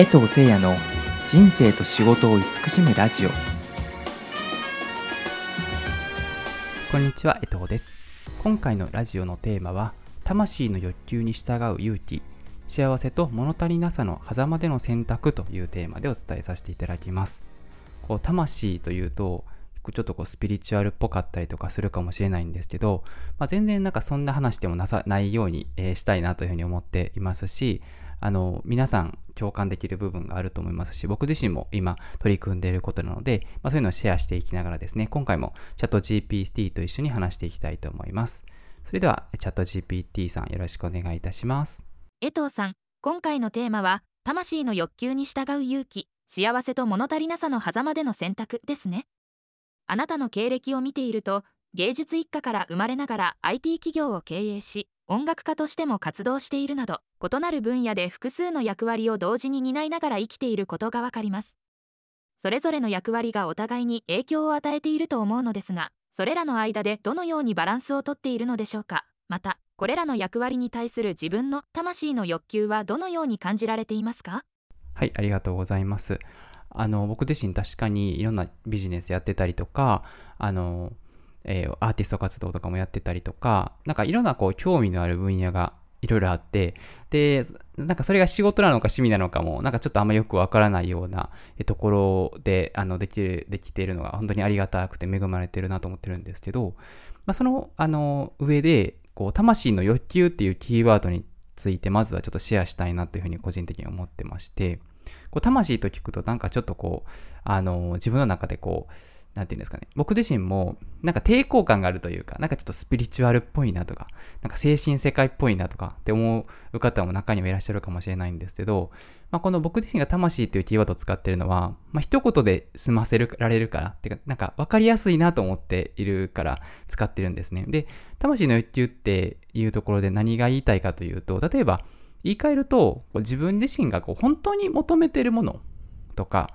江藤誠也の人生と仕事を慈しむラジオ。こんにちは江藤です。今回のラジオのテーマは魂の欲求に従う勇気幸せと物足りなさの狭間での選択というテーマでお伝えさせていただきます。こう魂というとちょっとこうスピリチュアルっぽかったりとかするかもしれないんですけど、まあ、全然なんかそんな話でもなさないように、えー、したいなというふうに思っていますし、あの、皆さん共感できる部分があると思いますし、僕自身も今取り組んでいることなので、まあ、そういうのをシェアしていきながらですね、今回もチャット GPT と一緒に話していきたいと思います。それでは、チャット GPT さんよろしくお願いいたします。江藤さん、今回のテーマは、魂の欲求に従う勇気、幸せと物足りなさの狭間での選択ですね。あなたの経歴を見ていると、芸術一家から生まれながら IT 企業を経営し、音楽家としても活動しているなど異なる分野で複数の役割を同時に担いながら生きていることがわかります。それぞれの役割がお互いに影響を与えていると思うのですがそれらの間でどのようにバランスをとっているのでしょうか。またこれらの役割に対する自分の魂の欲求はどのように感じられていますか？はいありがとうございます。あの僕自身確かにいろんなビジネスやってたりとかあのえー、アーティスト活動とかもやってたりとか、なんかいろんなこう興味のある分野がいろいろあって、で、なんかそれが仕事なのか趣味なのかも、なんかちょっとあんまよくわからないようなところで、あの、できる、できているのが本当にありがたくて恵まれてるなと思ってるんですけど、まあ、その、あの、上で、こう、魂の欲求っていうキーワードについて、まずはちょっとシェアしたいなというふうに個人的に思ってまして、こう、魂と聞くとなんかちょっとこう、あの、自分の中でこう、なんていうんですかね、僕自身も、なんか抵抗感があるというか、なんかちょっとスピリチュアルっぽいなとか、なんか精神世界っぽいなとかって思う方も中にはいらっしゃるかもしれないんですけど、まあ、この僕自身が魂っていうキーワードを使ってるのは、まあ、一言で済ませられるから、っていうか、なんか分かりやすいなと思っているから使ってるんですね。で、魂の欲求っていうところで何が言いたいかというと、例えば、言い換えると、自分自身がこう本当に求めてるものとか、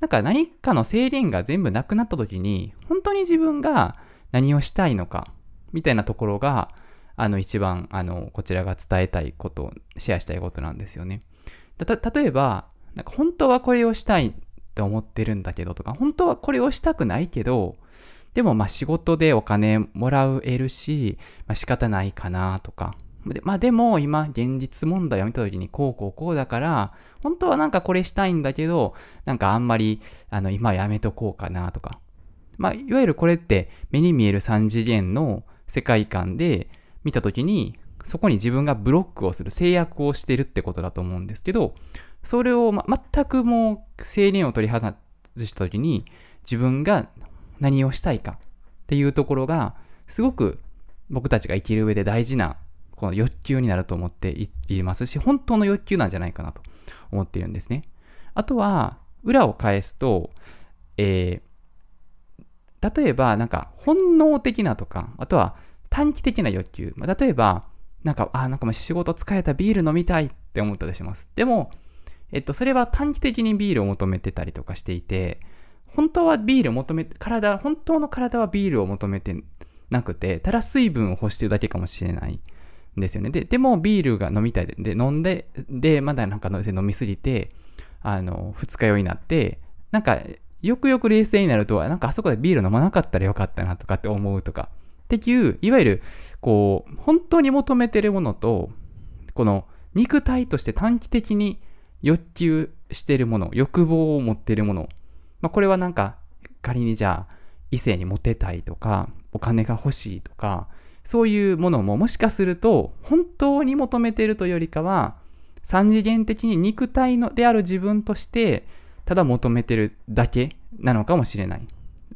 なんか何かの制限が全部なくなった時に、本当に自分が何をしたいのか、みたいなところが、あの一番、あの、こちらが伝えたいこと、シェアしたいことなんですよね。例えば、なんか本当はこれをしたいって思ってるんだけどとか、本当はこれをしたくないけど、でもまあ仕事でお金もらえるし、まあ仕方ないかなとか、でまあでも今現実問題を見た時にこうこうこうだから、本当はなんかこれしたいんだけど、なんかあんまりあの今やめとこうかなとか。まあいわゆるこれって目に見える3次元の世界観で見た時に、そこに自分がブロックをする制約をしてるってことだと思うんですけど、それを、ま、全くもう制限を取り外した時に自分が何をしたいかっていうところがすごく僕たちが生きる上で大事なこの欲求になると思っていますし、本当の欲求なんじゃないかなと思っているんですね。あとは、裏を返すと、えー、例えば、なんか、本能的なとか、あとは短期的な欲求。まあ、例えば、なんか、あ、なんかもう仕事疲れたビール飲みたいって思ったりします。でも、えっと、それは短期的にビールを求めてたりとかしていて、本当はビールを求めて、体、本当の体はビールを求めてなくて、ただ水分を欲してるだけかもしれない。ですよね。で、でもビールが飲みたいで、で、飲んで、で、まだなんか飲みすぎて、あの、二日酔いになって、なんか、よくよく冷静になると、なんかあそこでビール飲まなかったらよかったなとかって思うとか、っていう、いわゆる、こう、本当に求めてるものと、この肉体として短期的に欲求してるもの、欲望を持ってるもの、まあ、これはなんか、仮にじゃあ、異性にモテたいとか、お金が欲しいとか、そういうものももしかすると本当に求めているというよりかは三次元的に肉体のである自分としてただ求めてるだけなのかもしれない。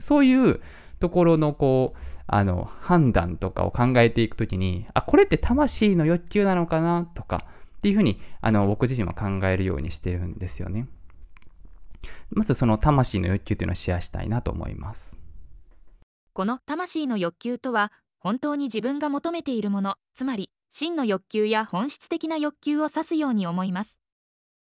そういうところのこう、あの、判断とかを考えていくときに、あ、これって魂の欲求なのかなとかっていうふうに、あの、僕自身は考えるようにしてるんですよね。まずその魂の欲求というのをシェアしたいなと思います。この魂の欲求とは本当に自分が求めているものつまり真の欲求や本質的な欲求を指すように思います。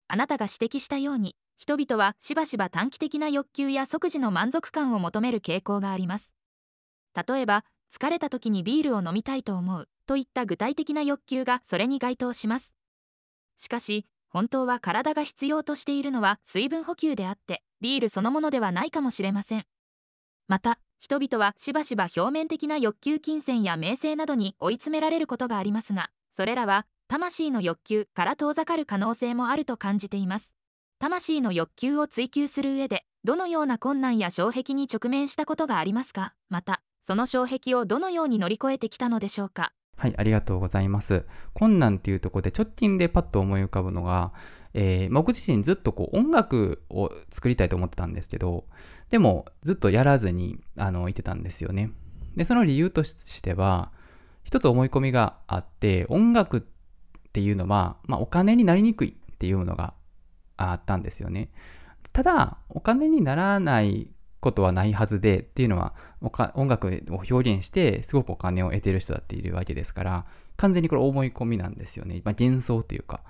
あなたが指摘したように人々はしばしば短期的な欲求や即時の満足感を求める傾向があります。例えば疲れた時にビールを飲みたいと思うといった具体的な欲求がそれに該当します。しかし本当は体が必要としているのは水分補給であってビールそのものではないかもしれません。また人々はしばしば表面的な欲求金銭や名声などに追い詰められることがありますがそれらは魂の欲求から遠ざかる可能性もあると感じています。魂の欲求を追求する上でどのような困難や障壁に直面したことがありますか？またその障壁をどのように乗り越えてきたのでしょうか？はい、ありがとうございます。困難っていうところで直近でパッと思い浮かぶのが、えー、僕自身ずっとこう音楽を作りたいと思ってたんですけど、でもずっとやらずにあのいてたんですよね。で、その理由としては、一つ思い込みがあって、音楽っていうのは、まあ、お金になりにくいっていうのがあったんですよね。ただ、お金にならないことはないはずでっていうのは音楽を表現してすごくお金を得てる人だっているわけですから完全にこれ思い込みなんですよね、まあ、幻想というか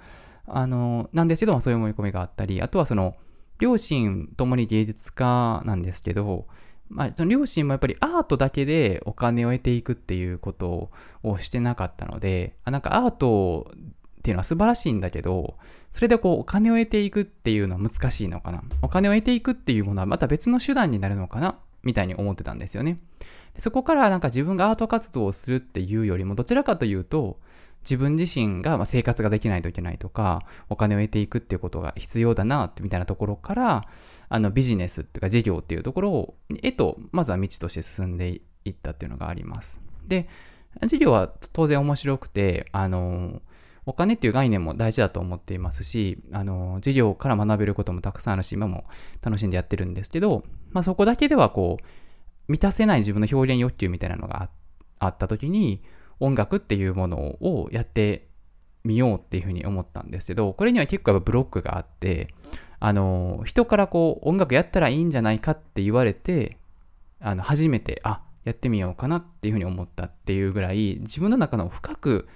あのなんですけど、まあ、そういう思い込みがあったりあとはその両親ともに芸術家なんですけど、まあ、その両親もやっぱりアートだけでお金を得ていくっていうことをしてなかったのであなんかアートっていうのは素晴らしいんだけど、それでこうお金を得ていくっていうのは難しいのかな。お金を得ていくっていうものはまた別の手段になるのかなみたいに思ってたんですよね。そこからなんか自分がアート活動をするっていうよりも、どちらかというと、自分自身が生活ができないといけないとか、お金を得ていくっていうことが必要だな、みたいなところから、あのビジネスっていうか事業っていうところを、へと、まずは道として進んでいったっていうのがあります。で、事業は当然面白くて、あの、お金っていう概念も大事だと思っていますし、あの、授業から学べることもたくさんあるし、今も楽しんでやってるんですけど、まあそこだけではこう、満たせない自分の表現欲求みたいなのがあった時に、音楽っていうものをやってみようっていうふうに思ったんですけど、これには結構やっぱブロックがあって、あの、人からこう、音楽やったらいいんじゃないかって言われて、あの、初めて、あ、やってみようかなっていうふうに思ったっていうぐらい、自分の中の深く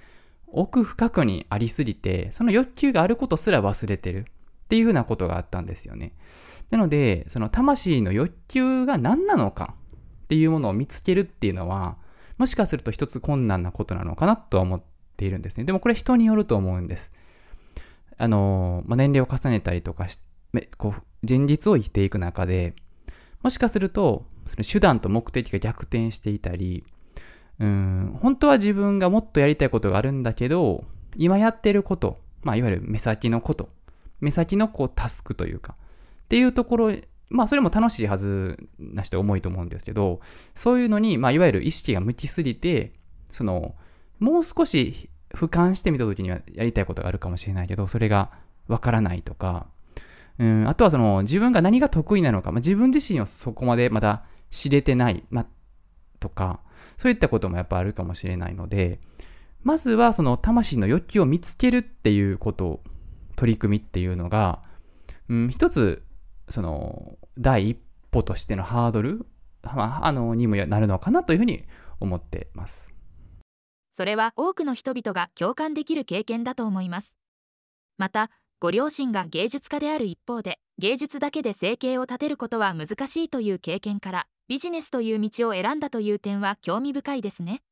奥深くにありすぎて、その欲求があることすら忘れてるっていうふうなことがあったんですよね。なので、その魂の欲求が何なのかっていうものを見つけるっていうのは、もしかすると一つ困難なことなのかなとは思っているんですね。でもこれ人によると思うんです。あの、まあ、年齢を重ねたりとかし、こう、現実を生きていく中で、もしかすると、手段と目的が逆転していたり、うん、本当は自分がもっとやりたいことがあるんだけど、今やってること、まあ、いわゆる目先のこと、目先のこうタスクというか、っていうところ、まあ、それも楽しいはずな人重いと思うんですけど、そういうのに、まあ、いわゆる意識が向きすぎて、その、もう少し俯瞰してみた時にはやりたいことがあるかもしれないけど、それがわからないとか、うん、あとはその自分が何が得意なのか、まあ、自分自身をそこまでまだ知れてない、まあ、とか、そういったこともやっぱあるかもしれないので、まずはその魂の欲求を見つけるっていうこと、取り組みっていうのが、うん、一つ、その、第一歩としてのハードル、まあ、あの、にもなるのかなというふうに思ってます。それは多くの人々が共感できる経験だと思います。また、ご両親が芸術家である一方で、芸術だけで生計を立てることは難しいという経験から、ビジネスという道を選んだという点は興味深いですね。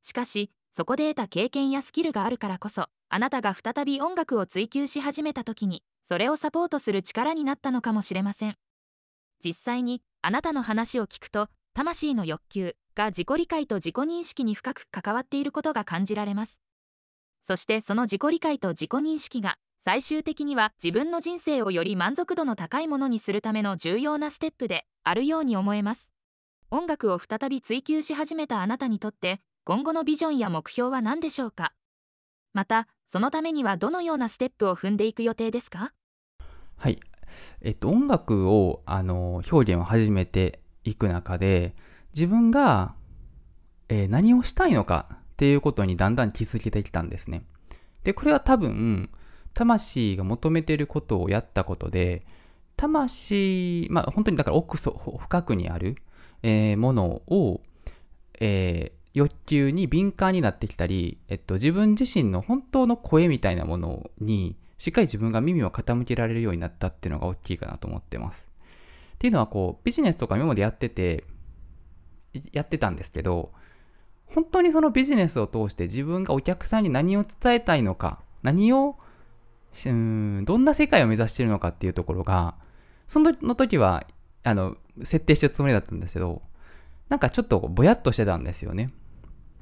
しかし、そこで得た経験やスキルがあるからこそ、あなたが再び音楽を追求し始めた時に、それをサポートする力になったのかもしれません。実際に、あなたの話を聞くと、魂の欲求が自己理解と自己認識に深く関わっていることが感じられます。そしてその自己理解と自己認識が最終的には自分の人生をより満足度の高いものにするための重要なステップであるように思えます。音楽を再び追求し始めたあなたにとって今後のビジョンや目標は何でしょうか？また、そのためにはどのようなステップを踏んでいく予定ですか？はい。えっと、音楽を、あの、表現を始めていく中で、自分が、えー、何をしたいのかっていうことにだんだん気づけてきたんですね。で、これは多分、魂が求めていることをやったことで、魂、まあ本当にだから奥深くにある、えー、ものを、えー、欲求に敏感になってきたり、えっと、自分自身の本当の声みたいなものに、しっかり自分が耳を傾けられるようになったっていうのが大きいかなと思ってます。っていうのはこう、ビジネスとか今までやってて、やってたんですけど、本当にそのビジネスを通して自分がお客さんに何を伝えたいのか、何をうんどんな世界を目指してるのかっていうところがその時はあの設定してるつもりだったんですけどなんかちょっとぼやっとしてたんですよね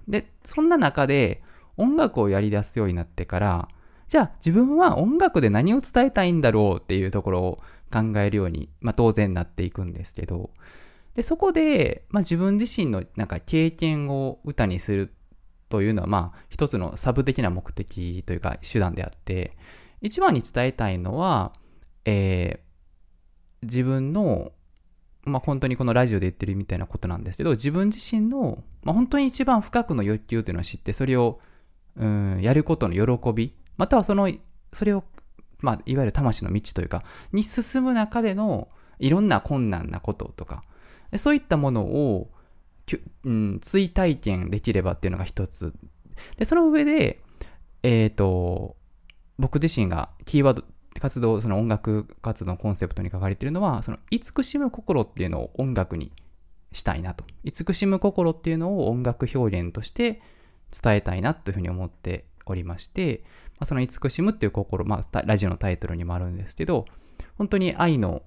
でそんな中で音楽をやり出すようになってからじゃあ自分は音楽で何を伝えたいんだろうっていうところを考えるように、まあ、当然なっていくんですけど。でそこで、まあ、自分自身のなんか経験を歌にするというのはまあ一つのサブ的な目的というか手段であって一番に伝えたいのは、えー、自分のまあ本当にこのラジオで言ってるみたいなことなんですけど自分自身の、まあ、本当に一番深くの欲求というのを知ってそれをうんやることの喜びまたはそのそれをまあ、いわゆる魂の道というか、に進む中でのいろんな困難なこととか、そういったものを、うん、追体験できればっていうのが一つ。で、その上で、えっ、ー、と、僕自身がキーワード、活動、その音楽活動のコンセプトに書かれているのは、その慈しむ心っていうのを音楽にしたいなと。慈しむ心っていうのを音楽表現として伝えたいなというふうに思っておりまして、まあ、その慈しむっていう心、まあ、ラジオのタイトルにもあるんですけど、本当に愛の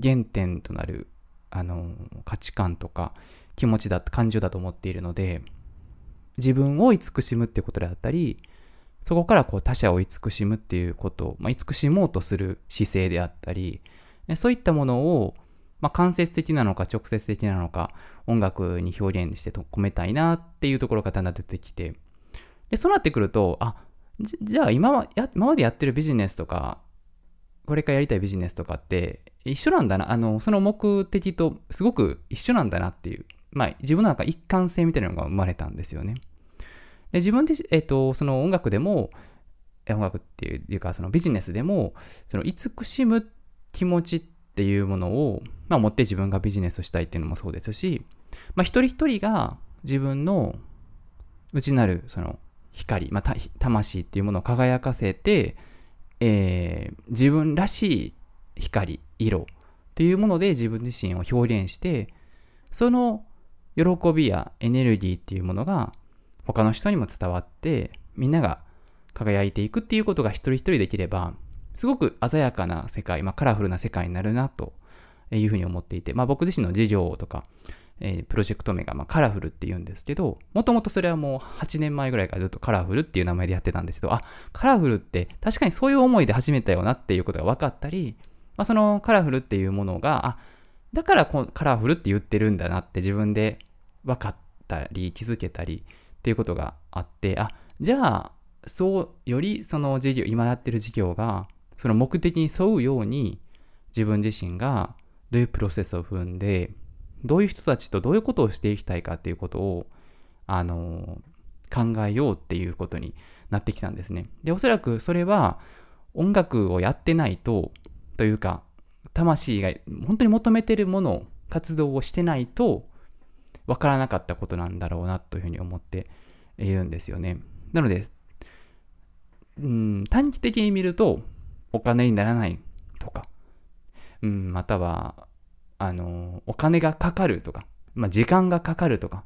原点となる、あの、価値観とか気持ちだ、感情だと思っているので、自分を慈しむっていうことであったり、そこからこう他者を慈しむっていうこと、まあ、慈しもうとする姿勢であったり、そういったものを、まあ、間接的なのか直接的なのか音楽に表現して込めたいなっていうところがだんだん出てきて、で、そうなってくると、あ、じゃあ今はや今までやってるビジネスとか、これからやりたいビジネスとかって一緒なんだな、あの、その目的とすごく一緒なんだなっていう、まあ自分の中一貫性みたいなのが生まれたんですよね。で自分で、えっ、と、その音楽でも、音楽っていうか、そのビジネスでも、その慈しむ気持ちっていうものを、まあ持って自分がビジネスをしたいっていうのもそうですし、まあ一人一人が自分の内なるその光、まあ、魂っていうものを輝かせて、えー、自分らしい光、色っていうもので自分自身を表現して、その喜びやエネルギーっていうものが他の人にも伝わって、みんなが輝いていくっていうことが一人一人できれば、すごく鮮やかな世界、まあ、カラフルな世界になるなというふうに思っていて、まあ、僕自身の事業とか、えー、プロジェクト名が、まあ、カラフルって言うんですけど、もともとそれはもう8年前ぐらいからずっとカラフルっていう名前でやってたんですけど、あ、カラフルって確かにそういう思いで始めたよなっていうことが分かったり、まあ、そのカラフルっていうものが、あ、だからこカラフルって言ってるんだなって自分で分かったり気づけたりっていうことがあって、あ、じゃあ、そう、よりその事業、今やってる事業が、その目的に沿うように自分自身がどういうプロセスを踏んで、どういう人たちとどういうことをしていきたいかっていうことを、あの、考えようっていうことになってきたんですね。で、おそらくそれは音楽をやってないと、というか、魂が本当に求めてるもの、活動をしてないと、わからなかったことなんだろうなというふうに思っているんですよね。なので、うん、短期的に見るとお金にならないとか、うん、またはあの、お金がかかるとか、まあ、時間がかかるとか、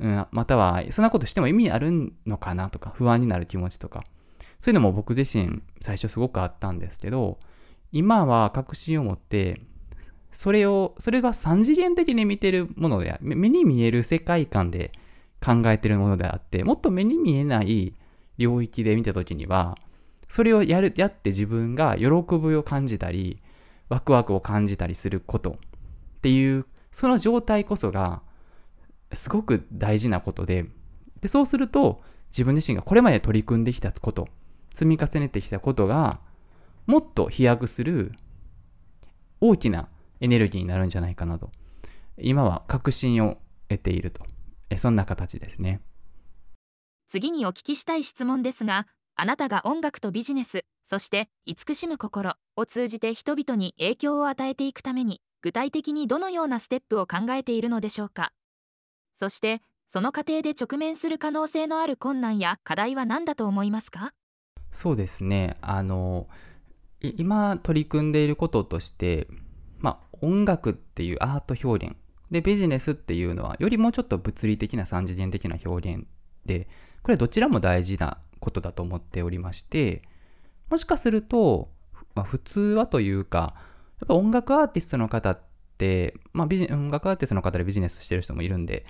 うん、または、そんなことしても意味あるのかなとか、不安になる気持ちとか、そういうのも僕自身最初すごくあったんですけど、今は確信を持って、それを、それは三次元的に見てるもので、目に見える世界観で考えてるものであって、もっと目に見えない領域で見たときには、それをやる、やって自分が喜びを感じたり、ワクワクを感じたりすることっていう、その状態こそが、すごく大事なことで、で、そうすると、自分自身がこれまで取り組んできたこと、積み重ねてきたことが、もっと飛躍する大きなエネルギーになるんじゃないかなと、今は確信を得ていると、えそんな形ですね。次にお聞きしたい質問ですが、あなたが音楽とビジネス、そして慈しむ心を通じて人々に影響を与えていくために、具体的にどのようなステップを考えているのでしょうか？そしてその過程で直面する可能性のある困難や課題は何だと思いますか？そうですね。あの今取り組んでいることとしてまあ音楽っていうアート表現。でビジネスっていうのはよりもうちょっと物理的な三次元的な表現でこれどちらも大事なことだと思っておりまして、もしかすると、まあ、普通はというか、やっぱ音楽アーティストの方って、まあ、ビジ音楽アーティストの方でビジネスしてる人もいるんで、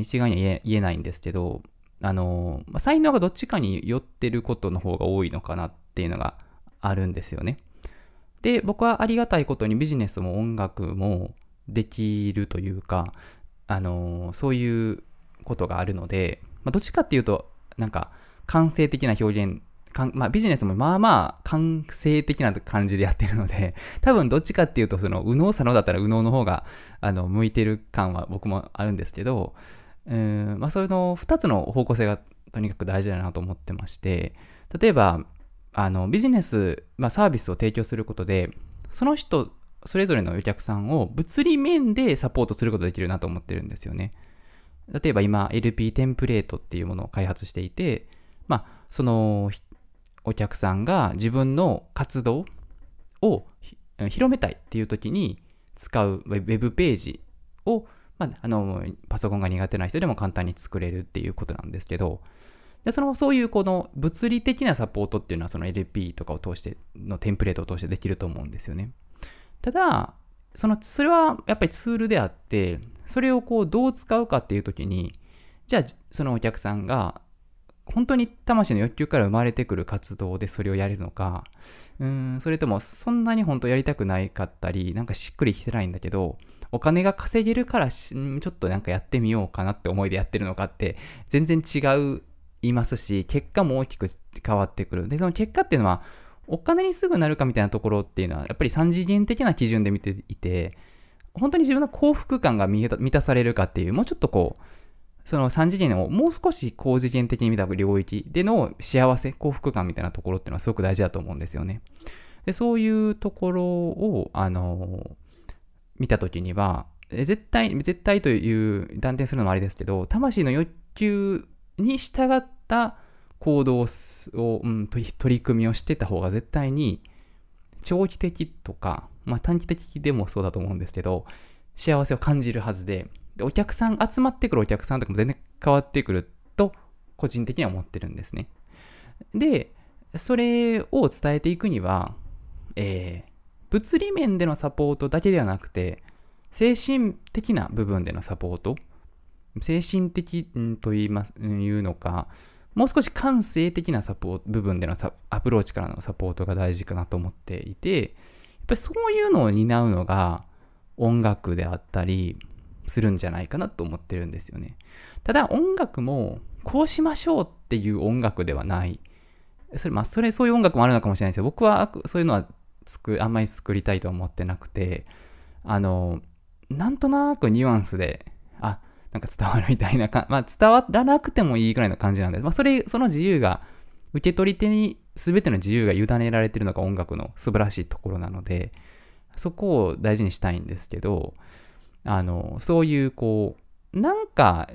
一概には言え言えないんですけど、あの、まあ、才能がどっちかに寄ってることの方が多いのかなっていうのがあるんですよね。で、僕はありがたいことにビジネスも音楽もできるというか、あの、そういうことがあるので、まあ、どっちかっていうと、なんか、感性的な表現、かんまあ、ビジネスもまあまあ感性的な感じでやってるので、多分どっちかっていうと、その、右脳左脳だったら右脳の方が、あの、向いてる感は僕もあるんですけど、うん、まあ、それの2つの方向性がとにかく大事だなと思ってまして、例えば、あの、ビジネス、まあ、サービスを提供することで、その人、それぞれのお客さんを物理面でサポートすることができるなと思ってるんですよね。例えば今 LP テンプレートっていうものを開発していて、まあ、そのお客さんが自分の活動を広めたいっていう時に使うウェブページを、まあ、あのパソコンが苦手な人でも簡単に作れるっていうことなんですけどでそのそういうこの物理的なサポートっていうのはその LP とかを通してのテンプレートを通してできると思うんですよね。ただそのそれはやっぱりツールであってそれをこうどう使うかっていう時にじゃあそのお客さんが本当に魂の欲求から生まれてくる活動でそれをやれるのか、うん、それともそんなに本当やりたくないかったり、なんかしっくりきてないんだけど、お金が稼げるからちょっとなんかやってみようかなって思いでやってるのかって全然違ういますし、結果も大きく変わってくる。で、その結果っていうのは、お金にすぐなるかみたいなところっていうのは、やっぱり3次元的な基準で見ていて、本当に自分の幸福感が満たされるかっていう、もうちょっとこう、その3次元をもう少し高次元的に見た領域での幸せ、幸福感みたいなところっていうのはすごく大事だと思うんですよね。で、そういうところを、あの、見たときには、絶対、絶対という断定するのもあれですけど、魂の欲求に従った行動を、うん、取り組みをしてた方が絶対に長期的とか、まあ短期的でもそうだと思うんですけど、幸せを感じるはずで、でお客さん、集まってくるお客さんとかも全然変わってくると、個人的には思ってるんですね。で、それを伝えていくには、えー、物理面でのサポートだけではなくて、精神的な部分でのサポート、精神的と言います、いうのか、もう少し感性的なサポート、部分でのアプローチからのサポートが大事かなと思っていて、やっぱりそういうのを担うのが音楽であったり、するんじゃないかなと思ってるんですよね。ただ音楽もこうしましょうっていう音楽ではない。それ、まあ、それ、そういう音楽もあるのかもしれないですけど、僕はそういうのは作、あんまり作りたいと思ってなくて、あの、なんとなくニュアンスで、あ、なんか伝わるみたいなか、まあ、伝わらなくてもいいぐらいの感じなんです。まあ、それ、その自由が、受け取り手に全ての自由が委ねられてるのが音楽の素晴らしいところなので、そこを大事にしたいんですけど、あの、そういうこう、なんか、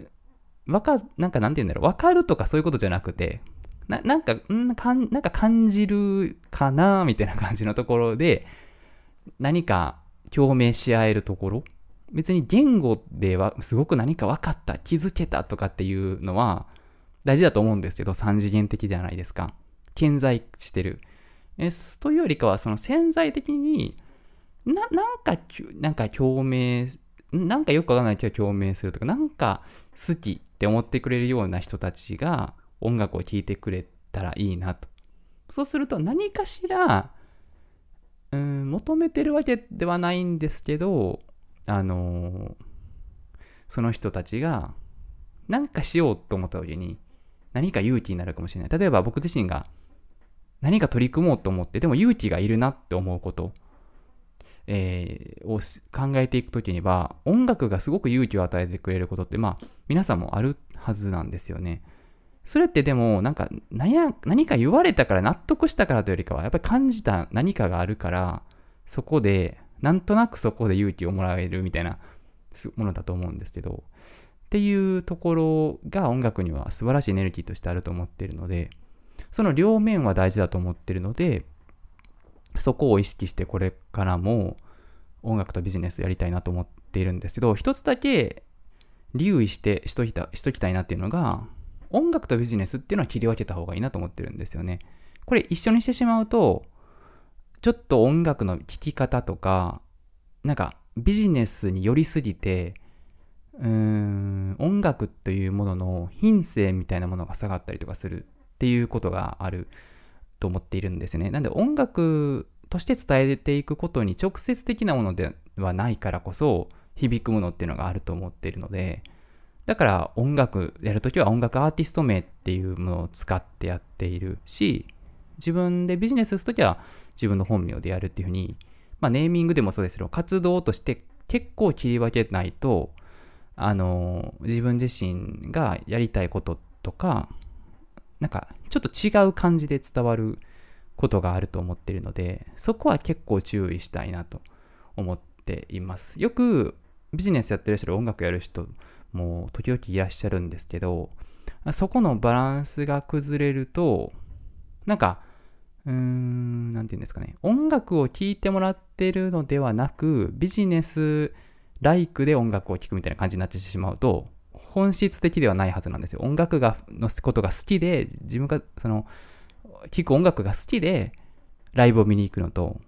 わか、なんかなんて言うんだろう、わかるとかそういうことじゃなくて、ななんか、んかんなんか感じるかなみたいな感じのところで、何か共鳴し合えるところ別に言語ではすごく何か分かった、気づけたとかっていうのは大事だと思うんですけど、三次元的じゃないですか。顕在してる。えというよりかは、その潜在的にな、なんか、なんか共鳴なんかよくわかんないけど共鳴するとか、なんか好きって思ってくれるような人たちが音楽を聴いてくれたらいいなと。そうすると何かしら、うん、求めてるわけではないんですけど、あの、その人たちが何かしようと思った時に何か勇気になるかもしれない。例えば僕自身が何か取り組もうと思って、でも勇気がいるなって思うこと。えー、を考えていくときには、音楽がすごく勇気を与えてくれることって、まあ、皆さんもあるはずなんですよね。それってでも、なんか何や、何か言われたから納得したからというよりかは、やっぱり感じた何かがあるから、そこで、なんとなくそこで勇気をもらえるみたいなものだと思うんですけど、っていうところが音楽には素晴らしいエネルギーとしてあると思っているので、その両面は大事だと思っているので、そこを意識してこれからも音楽とビジネスやりたいなと思っているんですけど、一つだけ留意してしときたしときたいなっていうのが、音楽とビジネスっていうのは切り分けた方がいいなと思ってるんですよね。これ一緒にしてしまうと、ちょっと音楽の聴き方とか、なんかビジネスに寄りすぎて、うーん、音楽というものの品性みたいなものが下がったりとかするっていうことがあると思っているんですね。なんで音楽として伝えていくことに直接的なものではないからこそ響くものっていうのがあると思っているので、だから音楽やるときは音楽アーティスト名っていうものを使ってやっているし、自分でビジネスするときは自分の本名でやるっていうふうに、まあネーミングでもそうですけど、活動として結構切り分けないと、あの、自分自身がやりたいこととか、なんかちょっと違う感じで伝わることがあると思ってるので、そこは結構注意したいなと思っています。よくビジネスやってる人、音楽やる人も時々いらっしゃるんですけど、そこのバランスが崩れると、なんか、うーん、なんていうんですかね、音楽を聴いてもらってるのではなく、ビジネスライクで音楽を聴くみたいな感じになってしまうと、本質的ではないはずなんですよ。音楽が、のことが好きで、自分が、その、聴く音楽が好きで、ライブを見に行くのと、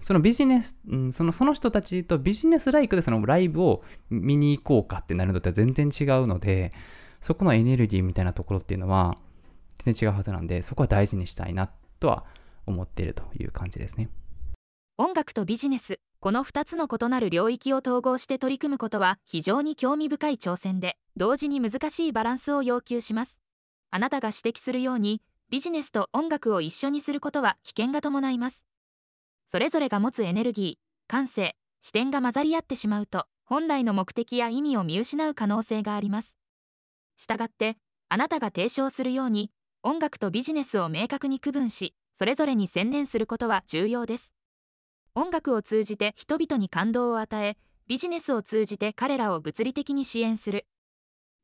そのビジネス、うん、そのその人たちとビジネスライクでそのライブを見に行こうかってなるのとは全然違うので、そこのエネルギーみたいなところっていうのは全然違うはずなんで、そこは大事にしたいなとは思っているという感じですね。音楽とビジネス、この2つの異なる領域を統合して取り組むことは非常に興味深い挑戦で、同時に難しいバランスを要求します。あなたが指摘するように、ビジネスと音楽を一緒にすることは危険が伴います。それぞれが持つエネルギー、感性、視点が混ざり合ってしまうと、本来の目的や意味を見失う可能性があります。したがって、あなたが提唱するように、音楽とビジネスを明確に区分し、それぞれに専念することは重要です。音楽を通じて人々に感動を与え、ビジネスを通じて彼らを物理的に支援する。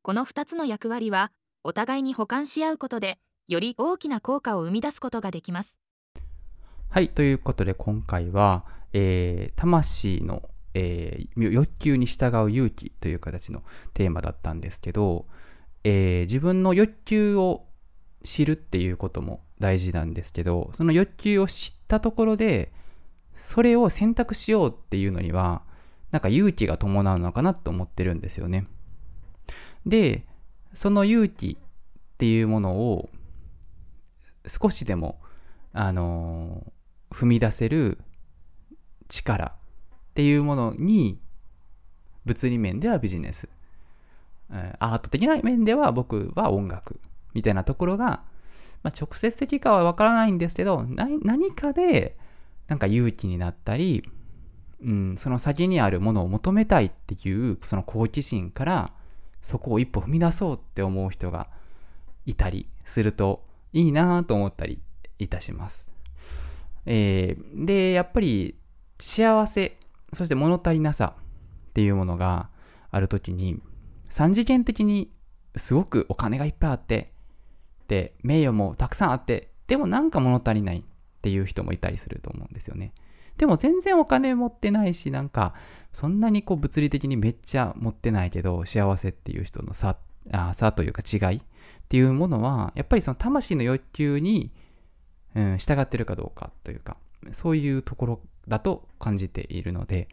この2つの役割は、お互いに補完し合うことで、より大きな効果を生み出すことができます。はい、ということで今回は、えー、魂の、えー、欲求に従う勇気という形のテーマだったんですけど、えー、自分の欲求を知るっていうことも大事なんですけど、その欲求を知ったところで、それを選択しようっていうのには、なんか勇気が伴うのかなと思ってるんですよね。で、その勇気っていうものを少しでも、あのー、踏み出せる力っていうものに、物理面ではビジネス、アート的な面では僕は音楽みたいなところが、まあ、直接的かはわからないんですけど、何かでなんか勇気になったり、うん、その先にあるものを求めたいっていうその好奇心からそこを一歩踏み出そうって思う人がいたりするといいなと思ったりいたします。えー、で、やっぱり幸せ、そして物足りなさっていうものがあるときに、三次元的にすごくお金がいっぱいあって、で、名誉もたくさんあって、でもなんか物足りない。っていう人もいたりすると思うんですよね。でも全然お金持ってないし、なんか、そんなにこう物理的にめっちゃ持ってないけど、幸せっていう人の差、あ差というか違いっていうものは、やっぱりその魂の欲求に、うん、従ってるかどうかというか、そういうところだと感じているので、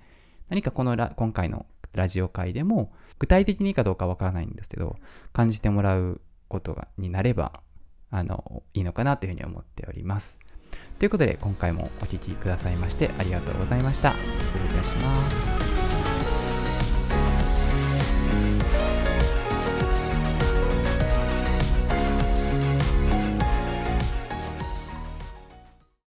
何かこの今回のラジオ会でも、具体的にいいかどうかわからないんですけど、感じてもらうことがになれば、あの、いいのかなというふうに思っております。ということで今回もお聴きくださいましてありがとうございました。失礼いたします。